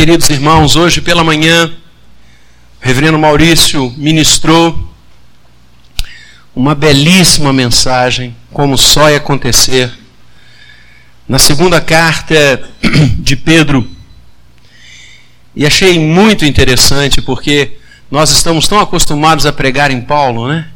Queridos irmãos, hoje pela manhã, o reverendo Maurício ministrou uma belíssima mensagem, como só ia acontecer, na segunda carta de Pedro. E achei muito interessante, porque nós estamos tão acostumados a pregar em Paulo, né?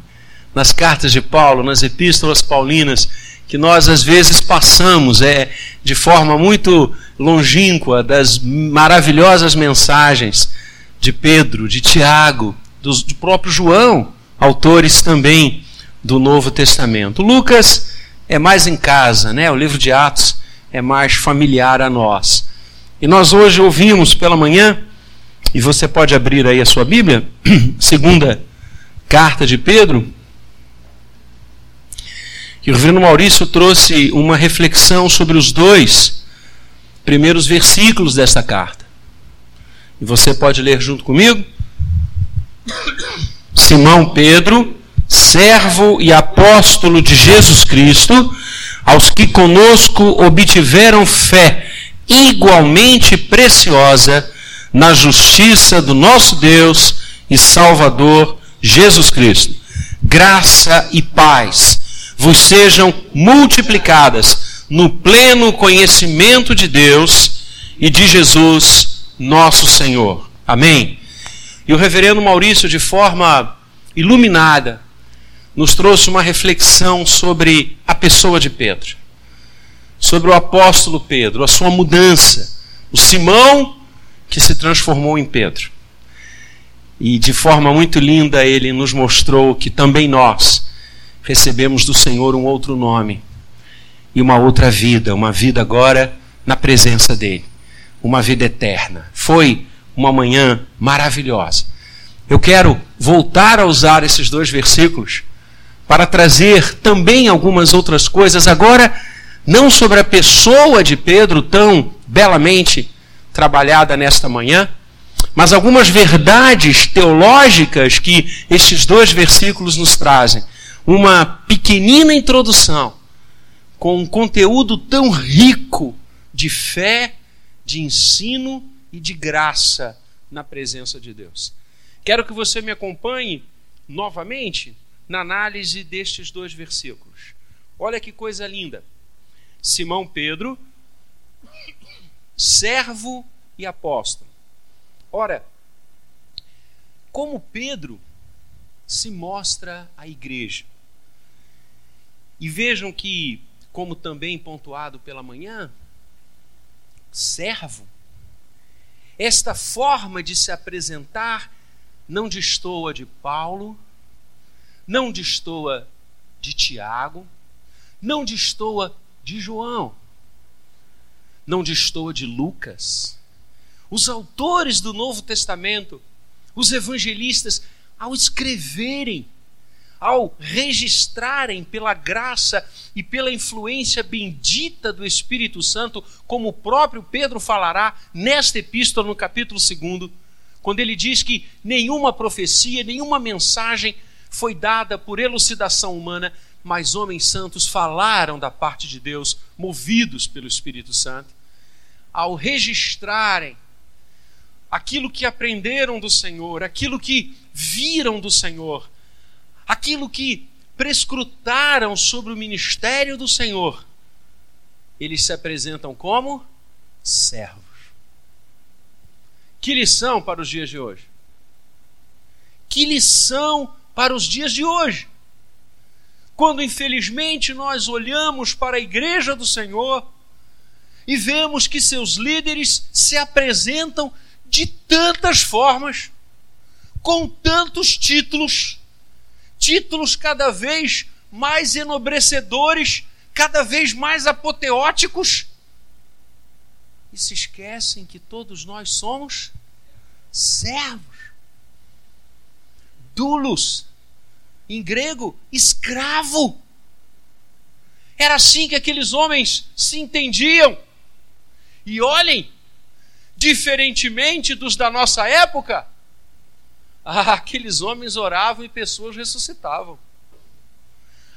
Nas cartas de Paulo, nas epístolas paulinas, que nós às vezes passamos é, de forma muito longínqua das maravilhosas mensagens de Pedro, de Tiago, do, do próprio João, autores também do Novo Testamento. Lucas é mais em casa, né? O livro de Atos é mais familiar a nós. E nós hoje ouvimos pela manhã, e você pode abrir aí a sua Bíblia, segunda carta de Pedro, que o reverendo Maurício trouxe uma reflexão sobre os dois primeiros versículos desta carta. E você pode ler junto comigo? Simão Pedro, servo e apóstolo de Jesus Cristo, aos que conosco obtiveram fé igualmente preciosa na justiça do nosso Deus e Salvador Jesus Cristo. Graça e paz vos sejam multiplicadas no pleno conhecimento de Deus e de Jesus, nosso Senhor. Amém. E o reverendo Maurício, de forma iluminada, nos trouxe uma reflexão sobre a pessoa de Pedro, sobre o apóstolo Pedro, a sua mudança, o Simão que se transformou em Pedro. E de forma muito linda ele nos mostrou que também nós recebemos do Senhor um outro nome e uma outra vida, uma vida agora na presença dele, uma vida eterna. Foi uma manhã maravilhosa. Eu quero voltar a usar esses dois versículos para trazer também algumas outras coisas, agora não sobre a pessoa de Pedro tão belamente trabalhada nesta manhã, mas algumas verdades teológicas que estes dois versículos nos trazem uma pequenina introdução com um conteúdo tão rico de fé, de ensino e de graça na presença de Deus. Quero que você me acompanhe novamente na análise destes dois versículos. Olha que coisa linda. Simão Pedro, servo e apóstolo. Ora, como Pedro se mostra a igreja? E vejam que, como também pontuado pela manhã, servo, esta forma de se apresentar não destoa de Paulo, não destoa de Tiago, não destoa de João, não destoa de Lucas. Os autores do Novo Testamento, os evangelistas, ao escreverem ao registrarem pela graça e pela influência bendita do Espírito Santo, como o próprio Pedro falará nesta epístola, no capítulo 2, quando ele diz que nenhuma profecia, nenhuma mensagem foi dada por elucidação humana, mas homens santos falaram da parte de Deus, movidos pelo Espírito Santo. Ao registrarem aquilo que aprenderam do Senhor, aquilo que viram do Senhor, aquilo que prescrutaram sobre o ministério do Senhor, eles se apresentam como servos. Que lição para os dias de hoje? Que lição para os dias de hoje? Quando infelizmente nós olhamos para a igreja do Senhor e vemos que seus líderes se apresentam de tantas formas, com tantos títulos, títulos cada vez mais enobrecedores, cada vez mais apoteóticos, e se esquecem que todos nós somos servos. Dulos, em grego, escravo. Era assim que aqueles homens se entendiam. E olhem, diferentemente dos da nossa época, aqueles homens oravam e pessoas ressuscitavam.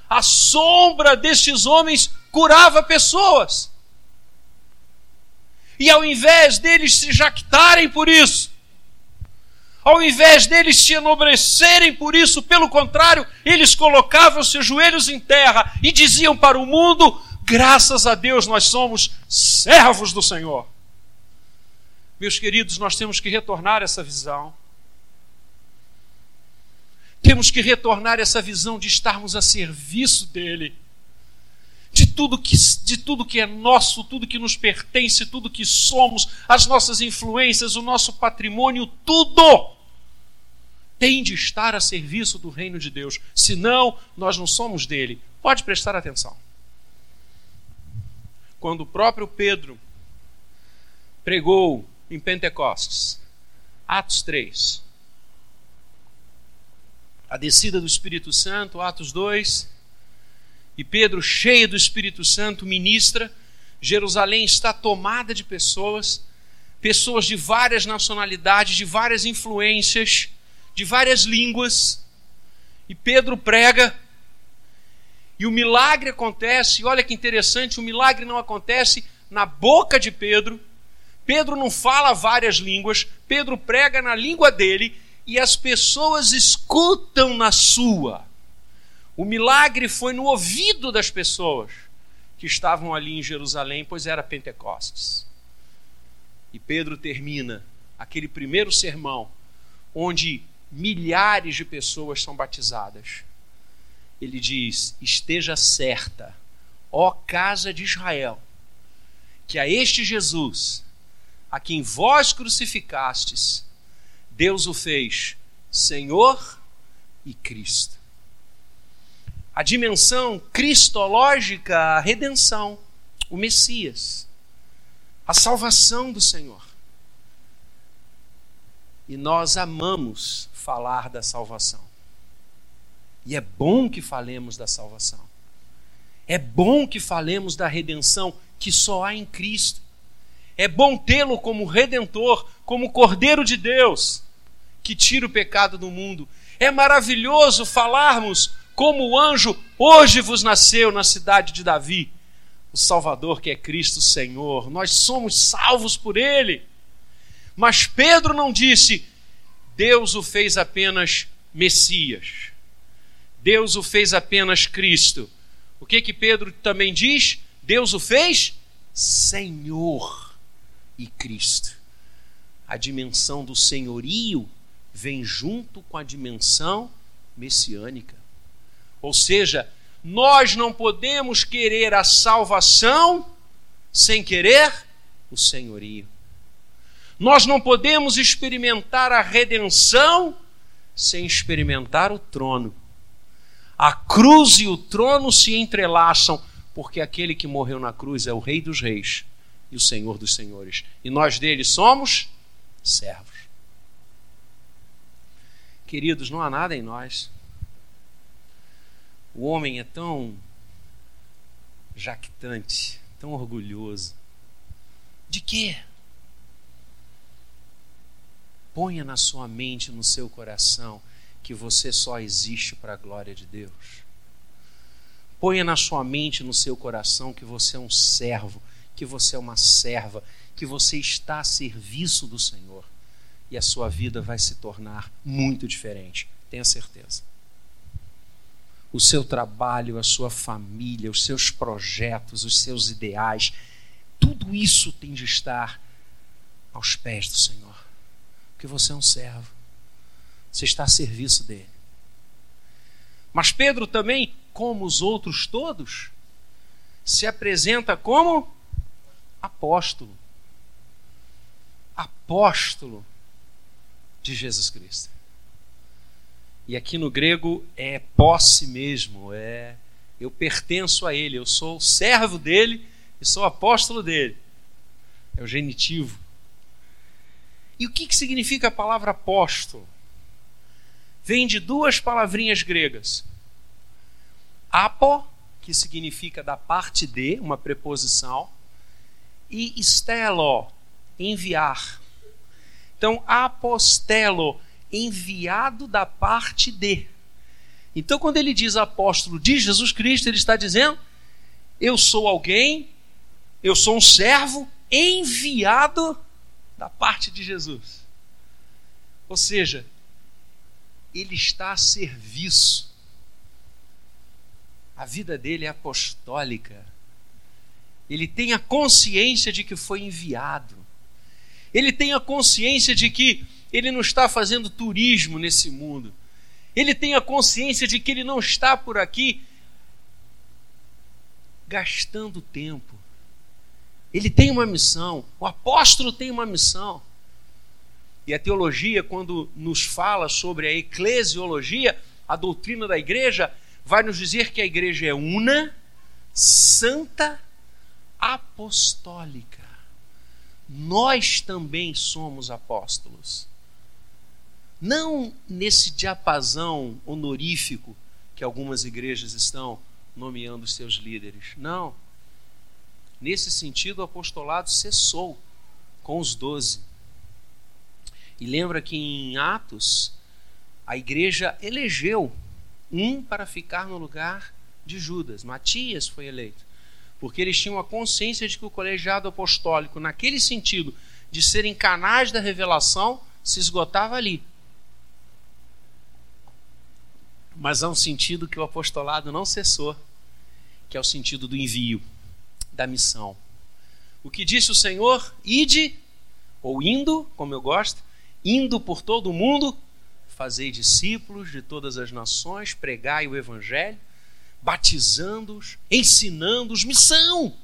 A sombra destes homens curava pessoas. E ao invés deles se jactarem por isso, ao invés deles se enobrecerem por isso, pelo contrário, eles colocavam seus joelhos em terra e diziam para o mundo: graças a Deus nós somos servos do Senhor. Meus queridos, nós temos que retornar essa visão. Temos que retornar essa visão de estarmos a serviço dele. De tudo, que, de tudo que é nosso, tudo que nos pertence, tudo que somos, as nossas influências, o nosso patrimônio, tudo tem de estar a serviço do reino de Deus. Senão, nós não somos dele. Pode prestar atenção. Quando o próprio Pedro pregou em Pentecostes, Atos 3, a descida do Espírito Santo, Atos 2, e Pedro, cheio do Espírito Santo, ministra. Jerusalém está tomada de pessoas, pessoas de várias nacionalidades, de várias influências de várias línguas, e Pedro prega, e o milagre acontece, olha que interessante, o milagre não acontece na boca de Pedro. Pedro não fala várias línguas, Pedro prega na língua dele e as pessoas escutam na sua. O milagre foi no ouvido das pessoas que estavam ali em Jerusalém, pois era Pentecostes. E Pedro termina aquele primeiro sermão, onde milhares de pessoas são batizadas. Ele diz: Esteja certa, ó casa de Israel, que a este Jesus, a quem vós crucificastes, Deus o fez Senhor e Cristo. A dimensão cristológica, a redenção, o Messias, a salvação do Senhor. E nós amamos falar da salvação. E é bom que falemos da salvação. É bom que falemos da redenção que só há em Cristo. É bom tê-lo como redentor, como Cordeiro de Deus, que tira o pecado do mundo. É maravilhoso falarmos como o anjo hoje vos nasceu na cidade de Davi, o Salvador que é Cristo Senhor. Nós somos salvos por ele. Mas Pedro não disse: Deus o fez apenas Messias. Deus o fez apenas Cristo. O que que Pedro também diz? Deus o fez Senhor e Cristo. A dimensão do senhorio vem junto com a dimensão messiânica. Ou seja, nós não podemos querer a salvação sem querer o senhorio. Nós não podemos experimentar a redenção sem experimentar o trono. A cruz e o trono se entrelaçam, porque aquele que morreu na cruz é o Rei dos Reis e o Senhor dos Senhores. E nós dele somos servos. Queridos, não há nada em nós. O homem é tão jactante, tão orgulhoso. De quê? Ponha na sua mente, no seu coração, que você só existe para a glória de Deus. Ponha na sua mente, no seu coração, que você é um servo, que você é uma serva, que você está a serviço do Senhor. E a sua vida vai se tornar muito diferente, tenha certeza. O seu trabalho, a sua família, os seus projetos, os seus ideais, tudo isso tem de estar aos pés do Senhor. Porque você é um servo. Você está a serviço dele. Mas Pedro também, como os outros todos, se apresenta como apóstolo. Apóstolo de Jesus Cristo. E aqui no grego é posse mesmo, é eu pertenço a ele, eu sou servo dele e sou apóstolo dele. É o genitivo. E o que, que significa a palavra apóstolo? Vem de duas palavrinhas gregas. Apo, que significa da parte de, uma preposição, e stelo, enviar. Então, apostelo, enviado da parte de. Então, quando ele diz apóstolo de Jesus Cristo, ele está dizendo: eu sou alguém, eu sou um servo enviado da parte de Jesus. Ou seja, ele está a serviço. A vida dele é apostólica. Ele tem a consciência de que foi enviado. Ele tem a consciência de que ele não está fazendo turismo nesse mundo. Ele tem a consciência de que ele não está por aqui gastando tempo. Ele tem uma missão, o apóstolo tem uma missão. E a teologia, quando nos fala sobre a eclesiologia, a doutrina da igreja, vai nos dizer que a igreja é una, santa, apostólica. Nós também somos apóstolos. Não nesse diapasão honorífico que algumas igrejas estão nomeando os seus líderes. Não. Nesse sentido, o apostolado cessou com os doze. E lembra que em Atos, a igreja elegeu um para ficar no lugar de Judas. Matias foi eleito. Porque eles tinham a consciência de que o colegiado apostólico, naquele sentido de serem canais da revelação, se esgotava ali. Mas há um sentido que o apostolado não cessou, que é o sentido do envio da missão. O que disse o Senhor? Ide, ou indo, como eu gosto, indo por todo o mundo, fazei discípulos de todas as nações, pregai o Evangelho, batizando-os, ensinando-os, missão.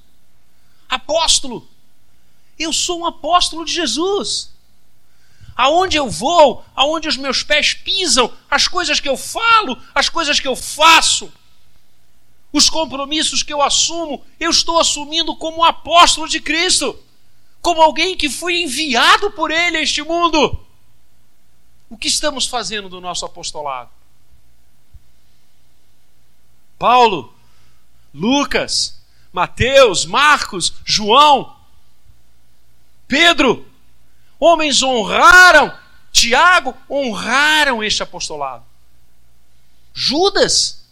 Apóstolo, eu sou um apóstolo de Jesus. Aonde eu vou, aonde os meus pés pisam, as coisas que eu falo, as coisas que eu faço, os compromissos que eu assumo, eu estou assumindo como um apóstolo de Cristo, como alguém que foi enviado por Ele a este mundo. O que estamos fazendo do nosso apostolado? Paulo, Lucas, Mateus, Marcos, João, Pedro, homens honraram, Tiago, honraram este apostolado. Judas,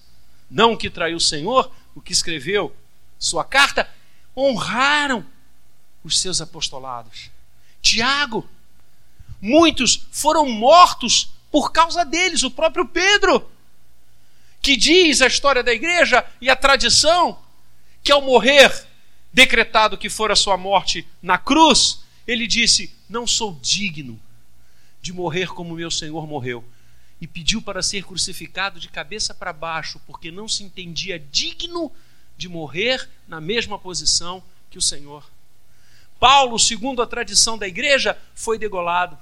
não o que traiu o Senhor, o que escreveu sua carta, honraram os seus apostolados. Tiago, muitos foram mortos por causa deles, o próprio Pedro, que diz a história da igreja e a tradição que ao morrer, decretado que fora sua morte na cruz, ele disse: Não sou digno de morrer como meu Senhor morreu e pediu para ser crucificado de cabeça para baixo, porque não se entendia digno de morrer na mesma posição que o Senhor. Paulo, segundo a tradição da igreja, foi degolado.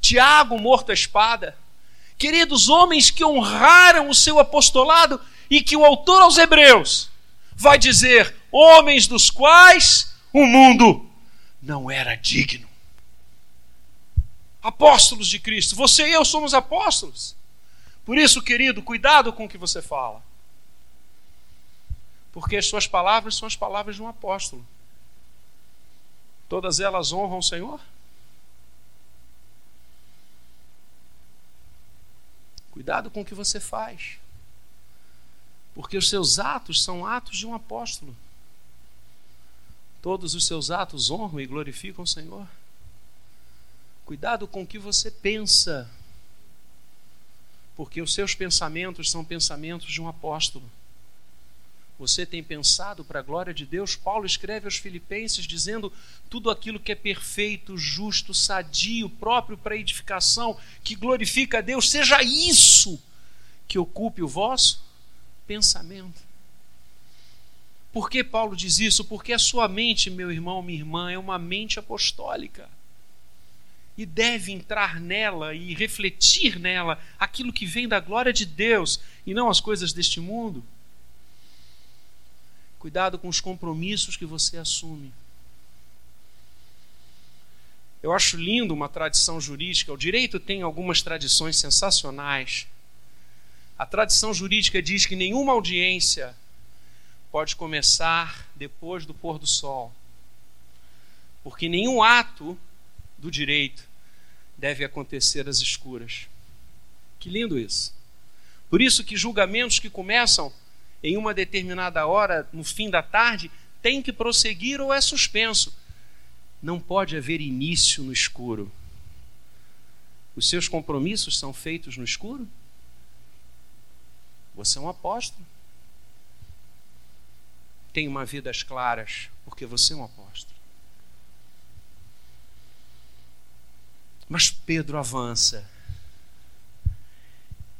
Tiago, morto à espada. Queridos homens que honraram o seu apostolado e que o autor aos Hebreus vai dizer: homens dos quais o mundo não era digno apóstolos de Cristo. Você e eu somos apóstolos. Por isso, querido, cuidado com o que você fala. Porque as suas palavras são as palavras de um apóstolo. Todas elas honram o Senhor? Cuidado com o que você faz. Porque os seus atos são atos de um apóstolo. Todos os seus atos honram e glorificam o Senhor. Cuidado com o que você pensa, porque os seus pensamentos são pensamentos de um apóstolo. Você tem pensado para a glória de Deus? Paulo escreve aos Filipenses dizendo: tudo aquilo que é perfeito, justo, sadio, próprio para edificação, que glorifica a Deus, seja isso que ocupe o vosso pensamento. Por que Paulo diz isso? Porque a sua mente, meu irmão, minha irmã, é uma mente apostólica e deve entrar nela e refletir nela aquilo que vem da glória de Deus e não as coisas deste mundo. Cuidado com os compromissos que você assume. Eu acho lindo uma tradição jurídica. O direito tem algumas tradições sensacionais. A tradição jurídica diz que nenhuma audiência pode começar depois do pôr do sol. Porque nenhum ato do direito deve acontecer às escuras. Que lindo isso. Por isso que julgamentos que começam em uma determinada hora, no fim da tarde, têm que prosseguir ou é suspenso. não pode haver início no escuro. Os seus compromissos são feitos no escuro? Você é um apóstolo. Tem uma vida às claras, porque você é um apóstolo. Mas Pedro avança.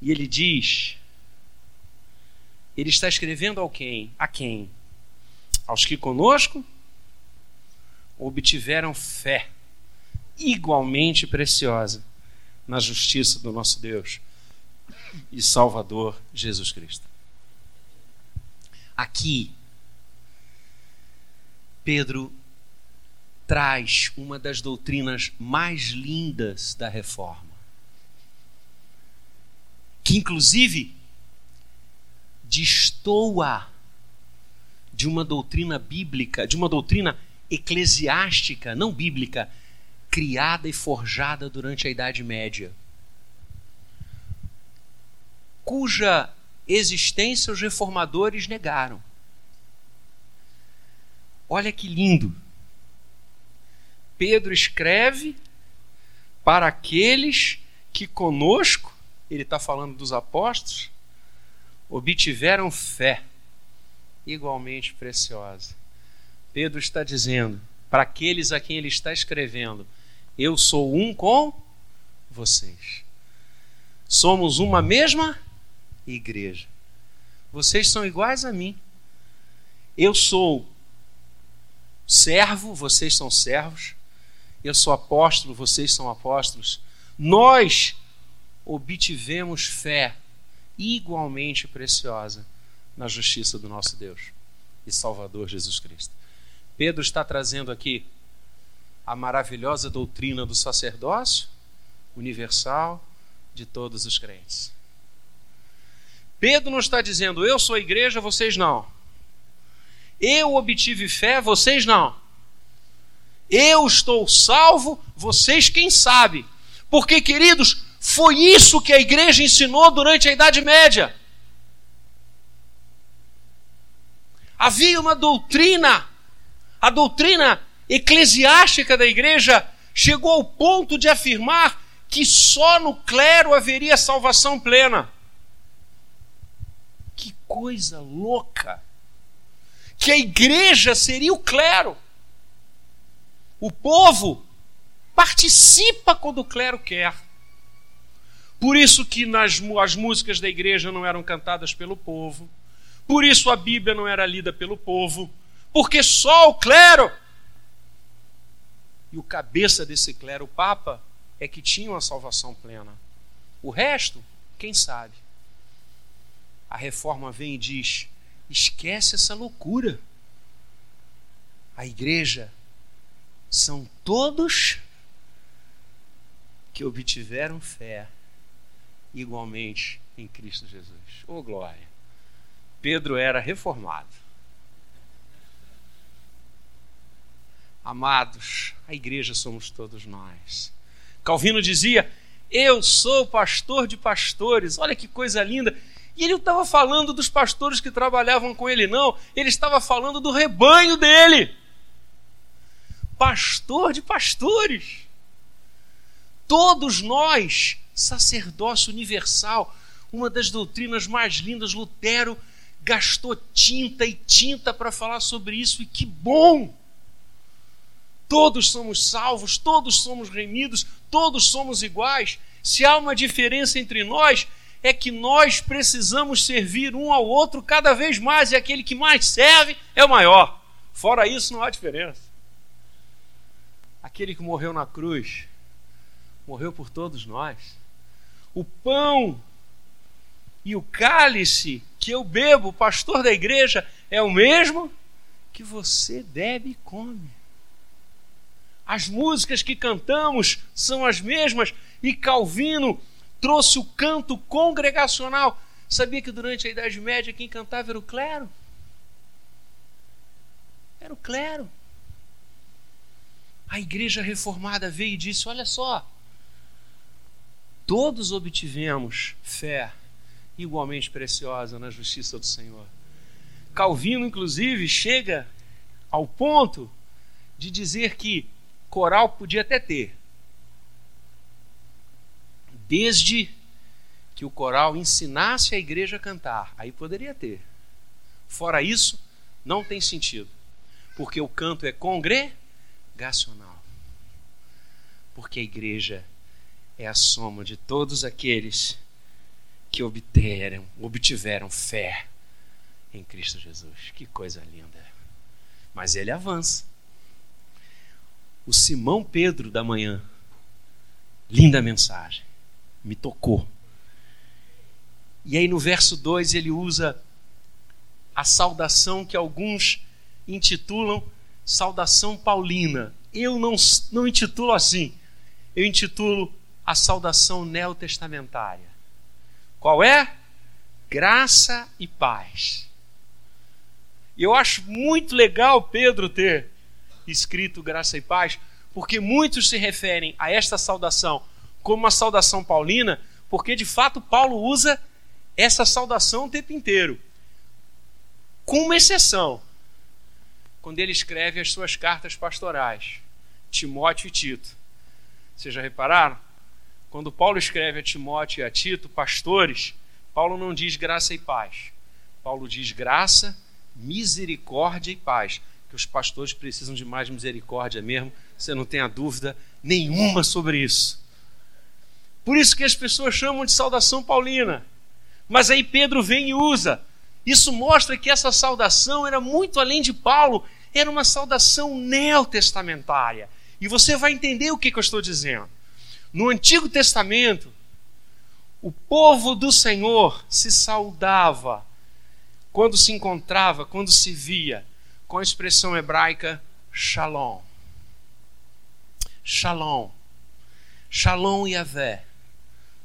E ele diz: ele está escrevendo ao quem? A quem? Aos que conosco obtiveram fé igualmente preciosa na justiça do nosso Deus e Salvador Jesus Cristo. Aqui, Pedro traz uma das doutrinas mais lindas da reforma, que inclusive destoa de uma doutrina bíblica, de uma doutrina eclesiástica, não bíblica, criada e forjada durante a Idade Média, cuja existência os reformadores negaram. Olha que lindo. Pedro escreve para aqueles que conosco, ele está falando dos apóstolos, obtiveram fé igualmente preciosa. Pedro está dizendo para aqueles a quem ele está escrevendo: Eu sou um com vocês. Somos uma mesma igreja. Vocês são iguais a mim. Eu sou servo, vocês são servos. Eu sou apóstolo, vocês são apóstolos. Nós obtivemos fé igualmente preciosa na justiça do nosso Deus e Salvador Jesus Cristo. Pedro está trazendo aqui a maravilhosa doutrina do sacerdócio universal de todos os crentes. Pedro não está dizendo, eu sou a igreja, vocês não. Eu obtive fé, vocês não. Eu estou salvo, vocês quem sabe. Porque, queridos, foi isso que a igreja ensinou durante a Idade Média. Havia uma doutrina, a doutrina eclesiástica da igreja chegou ao ponto de afirmar que só no clero haveria salvação plena. Que coisa louca! Que a igreja seria o clero. O povo participa quando o clero quer. Por isso que nas, as músicas da igreja não eram cantadas pelo povo. Por isso a Bíblia não era lida pelo povo. Porque só o clero e o cabeça desse clero, o Papa, é que tinha uma salvação plena. O resto, quem sabe? A reforma vem e diz: esquece essa loucura. A igreja são todos que obtiveram fé igualmente em Cristo Jesus. Oh glória! Pedro era reformado. Amados, a igreja somos todos nós. Calvino dizia: Eu sou pastor de pastores. Olha que coisa linda. E ele não estava falando dos pastores que trabalhavam com ele, não. Ele estava falando do rebanho dele. Pastor de pastores. Todos nós sacerdócio universal, uma das doutrinas mais lindas. Lutero gastou tinta e tinta para falar sobre isso, e que bom! Todos somos salvos, todos somos remidos, todos somos iguais. Se há uma diferença entre nós, é que nós precisamos servir um ao outro cada vez mais, e aquele que mais serve é o maior. Fora isso, não há diferença. Aquele que morreu na cruz, morreu por todos nós o pão e o cálice que eu bebo, pastor da igreja, é o mesmo que você bebe e come. As músicas que cantamos são as mesmas e Calvino trouxe o canto congregacional. Sabia que durante a Idade Média quem cantava era o clero? Era o clero. A igreja reformada veio e disse: Olha só, todos obtivemos fé igualmente preciosa na justiça do Senhor. Calvino, inclusive, chega ao ponto de dizer que coral podia até ter. Desde que o coral ensinasse a igreja a cantar, aí poderia ter. Fora isso, não tem sentido. Porque o canto é congregacional. Porque a igreja é a soma de todos aqueles que obteram, obtiveram fé em Cristo Jesus. Que coisa linda. Mas ele avança. O Simão Pedro da manhã, linda mensagem, me tocou. E aí no verso 2 ele usa a saudação que alguns intitulam saudação paulina. Eu não, não intitulo assim. Eu intitulo a saudação neotestamentária. Qual é? Graça e paz. Eu acho muito legal Pedro ter escrito graça e paz, porque muitos se referem a esta saudação como uma saudação paulina, porque de fato Paulo usa essa saudação o tempo inteiro. Com uma exceção, quando ele escreve as suas cartas pastorais, Timóteo e Tito. Vocês já repararam? Quando Paulo escreve a Timóteo e a Tito, pastores, Paulo não diz graça e paz. Paulo diz graça, misericórdia e paz. Que os pastores precisam de mais misericórdia mesmo, você não tenha dúvida nenhuma sobre isso. Por isso que as pessoas chamam de saudação paulina. Mas aí Pedro vem e usa. Isso mostra que essa saudação era muito além de Paulo, era uma saudação neotestamentária. E você vai entender o que, que eu estou dizendo. No Antigo Testamento, o povo do Senhor se saudava quando se encontrava, quando se via, com a expressão hebraica shalom. Shalom. Shalom Yahvé.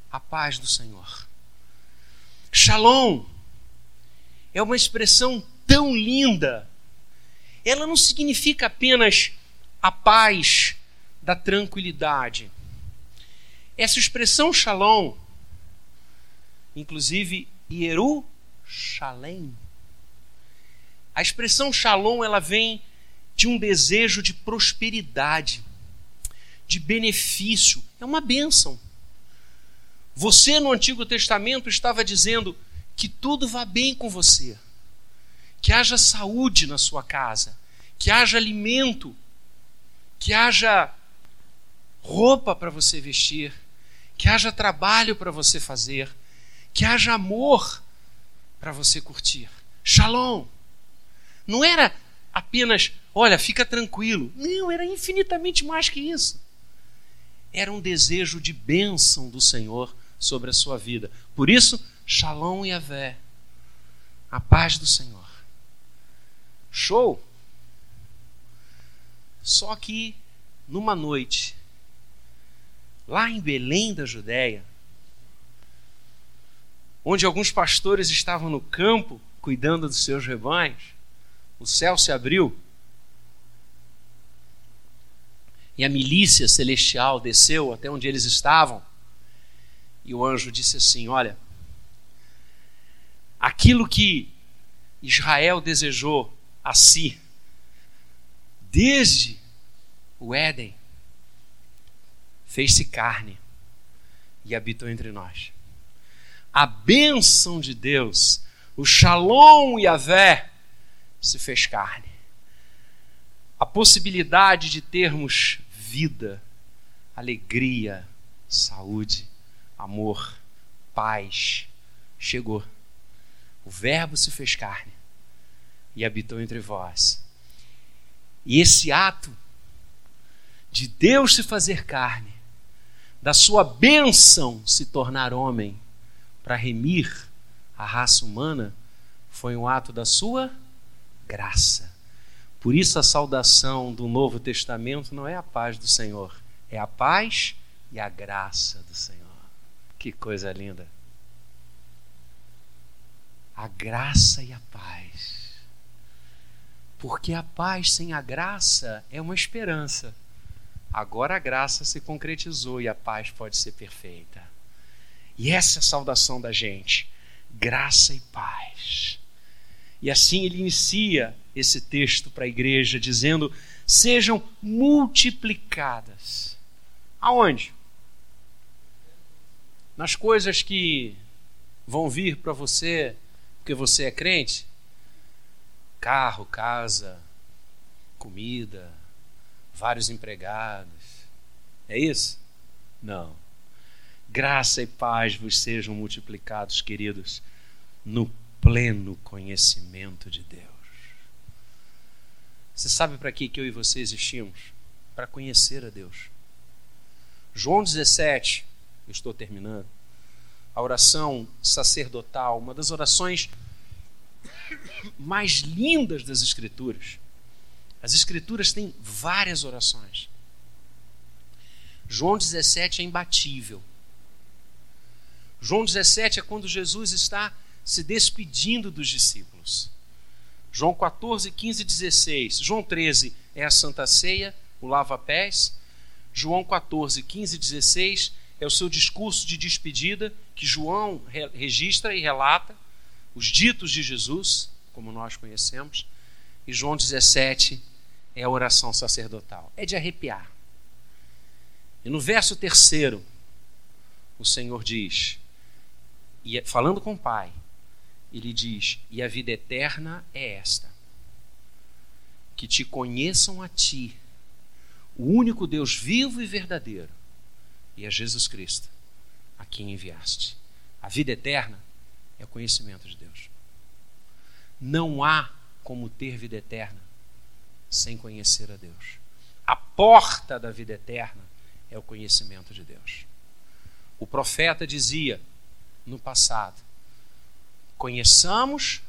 A paz do Senhor. Shalom é uma expressão tão linda. Ela não significa apenas a paz da tranquilidade essa expressão shalom, inclusive Shalem. A expressão shalom ela vem de um desejo de prosperidade, de benefício, é uma bênção. Você no Antigo Testamento estava dizendo que tudo vá bem com você, que haja saúde na sua casa, que haja alimento, que haja roupa para você vestir, que haja trabalho para você fazer, que haja amor para você curtir. Shalom. Não era apenas, olha, fica tranquilo. Não, era infinitamente mais que isso. Era um desejo de bênção do Senhor sobre a sua vida. Por isso, Shalom e Avé. A paz do Senhor. Show! Só que numa noite lá em Belém da Judéia, onde alguns pastores estavam no campo cuidando dos seus rebanhos, o céu se abriu e a milícia celestial desceu até onde eles estavam. E o anjo disse assim: Olha, aquilo que Israel desejou a si, desde o Éden, fez-se carne e habitou entre nós. A bênção de Deus, o Shalom Yahvé, se fez carne. A possibilidade de termos vida, alegria, saúde, amor, paz, chegou. O Verbo se fez carne e habitou entre vós. E esse ato de Deus se fazer carne da sua bênção se tornar homem para remir a raça humana foi um ato da sua graça. Por isso a saudação do Novo Testamento não é a paz do Senhor, é a paz e a graça do Senhor. Que coisa linda. A graça e a paz. Porque a paz sem a graça é uma esperança. Agora a graça se concretizou e a paz pode ser perfeita. E essa é a saudação da gente: graça e paz. E assim ele inicia esse texto para a igreja, dizendo: sejam multiplicadas. Aonde? Nas coisas que vão vir para você porque você é crente? Carro, casa, comida, vários empregados. É isso? Não. Graça e paz vos sejam multiplicados, queridos, no pleno conhecimento de Deus. Você sabe para que eu e você existimos? Para conhecer a Deus. João 17, eu estou terminando. A oração sacerdotal, uma das orações mais lindas das Escrituras. As Escrituras têm várias orações. João 17 é imbatível. João 17 é quando Jesus está se despedindo dos discípulos. João 14, 15 e 16. João 13 é a Santa Ceia, o lava-pés. João 14, 15 e 16 é o seu discurso de despedida, que João registra e relata, os ditos de Jesus, como nós conhecemos. E João 17 é a oração sacerdotal. É de arrepiar. E no verso terceiro, o Senhor diz: e falando com o Pai, ele diz: E a vida eterna é esta: que te conheçam a ti, o único Deus vivo e verdadeiro, e a Jesus Cristo, a quem enviaste. A vida eterna é o conhecimento de Deus. Não há como ter vida eterna sem conhecer a Deus. A porta da vida eterna é o conhecimento de Deus. O profeta dizia: no passado. Conheçamos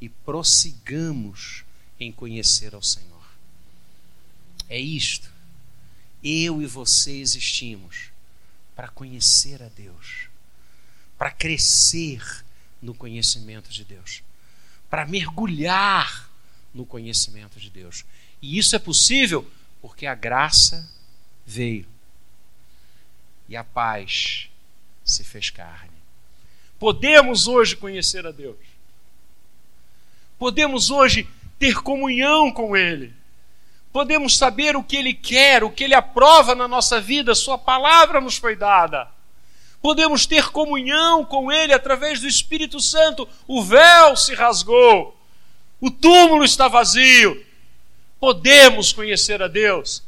e prossigamos em conhecer ao Senhor. É isto. Eu e você existimos para conhecer a Deus, para crescer no conhecimento de Deus, para mergulhar no conhecimento de Deus. E isso é possível porque a graça veio e a paz se fez carne. Podemos hoje conhecer a Deus. Podemos hoje ter comunhão com Ele. Podemos saber o que Ele quer, o que Ele aprova na nossa vida, Sua palavra nos foi dada. Podemos ter comunhão com Ele através do Espírito Santo. O véu se rasgou, o túmulo está vazio. Podemos conhecer a Deus.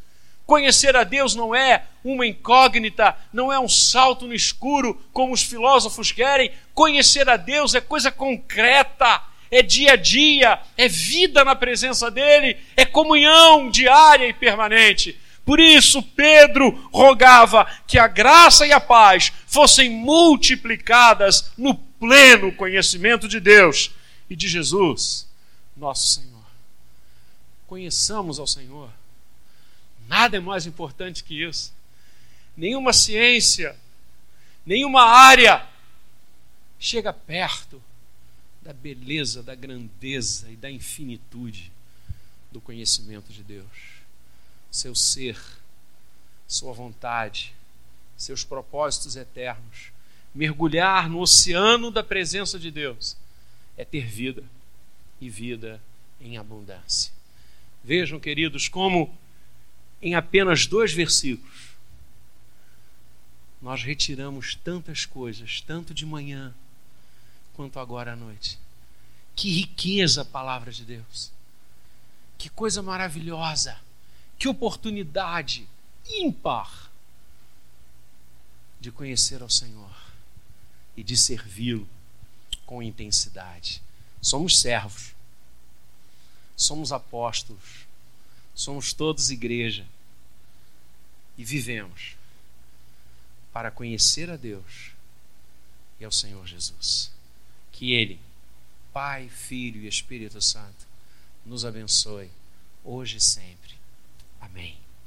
Conhecer a Deus não é uma incógnita, não é um salto no escuro, como os filósofos querem. Conhecer a Deus é coisa concreta, é dia a dia, é vida na presença dEle, é comunhão diária e permanente. Por isso, Pedro rogava que a graça e a paz fossem multiplicadas no pleno conhecimento de Deus e de Jesus, nosso Senhor. Conheçamos ao Senhor Nada é mais importante que isso. Nenhuma ciência, nenhuma área chega perto da beleza, da grandeza e da infinitude do conhecimento de Deus. Seu ser, sua vontade, seus propósitos eternos. Mergulhar no oceano da presença de Deus é ter vida e vida em abundância. Vejam, queridos, como em apenas dois versículos, nós retiramos tantas coisas, tanto de manhã quanto agora à noite. Que riqueza a palavra de Deus. Que coisa maravilhosa. Que oportunidade ímpar de conhecer ao Senhor e de servi-lo com intensidade. Somos servos, somos apóstolos, somos todos igreja e vivemos para conhecer a Deus e ao Senhor Jesus. Que Ele, Pai, Filho e Espírito Santo, nos abençoe hoje e sempre. Amém.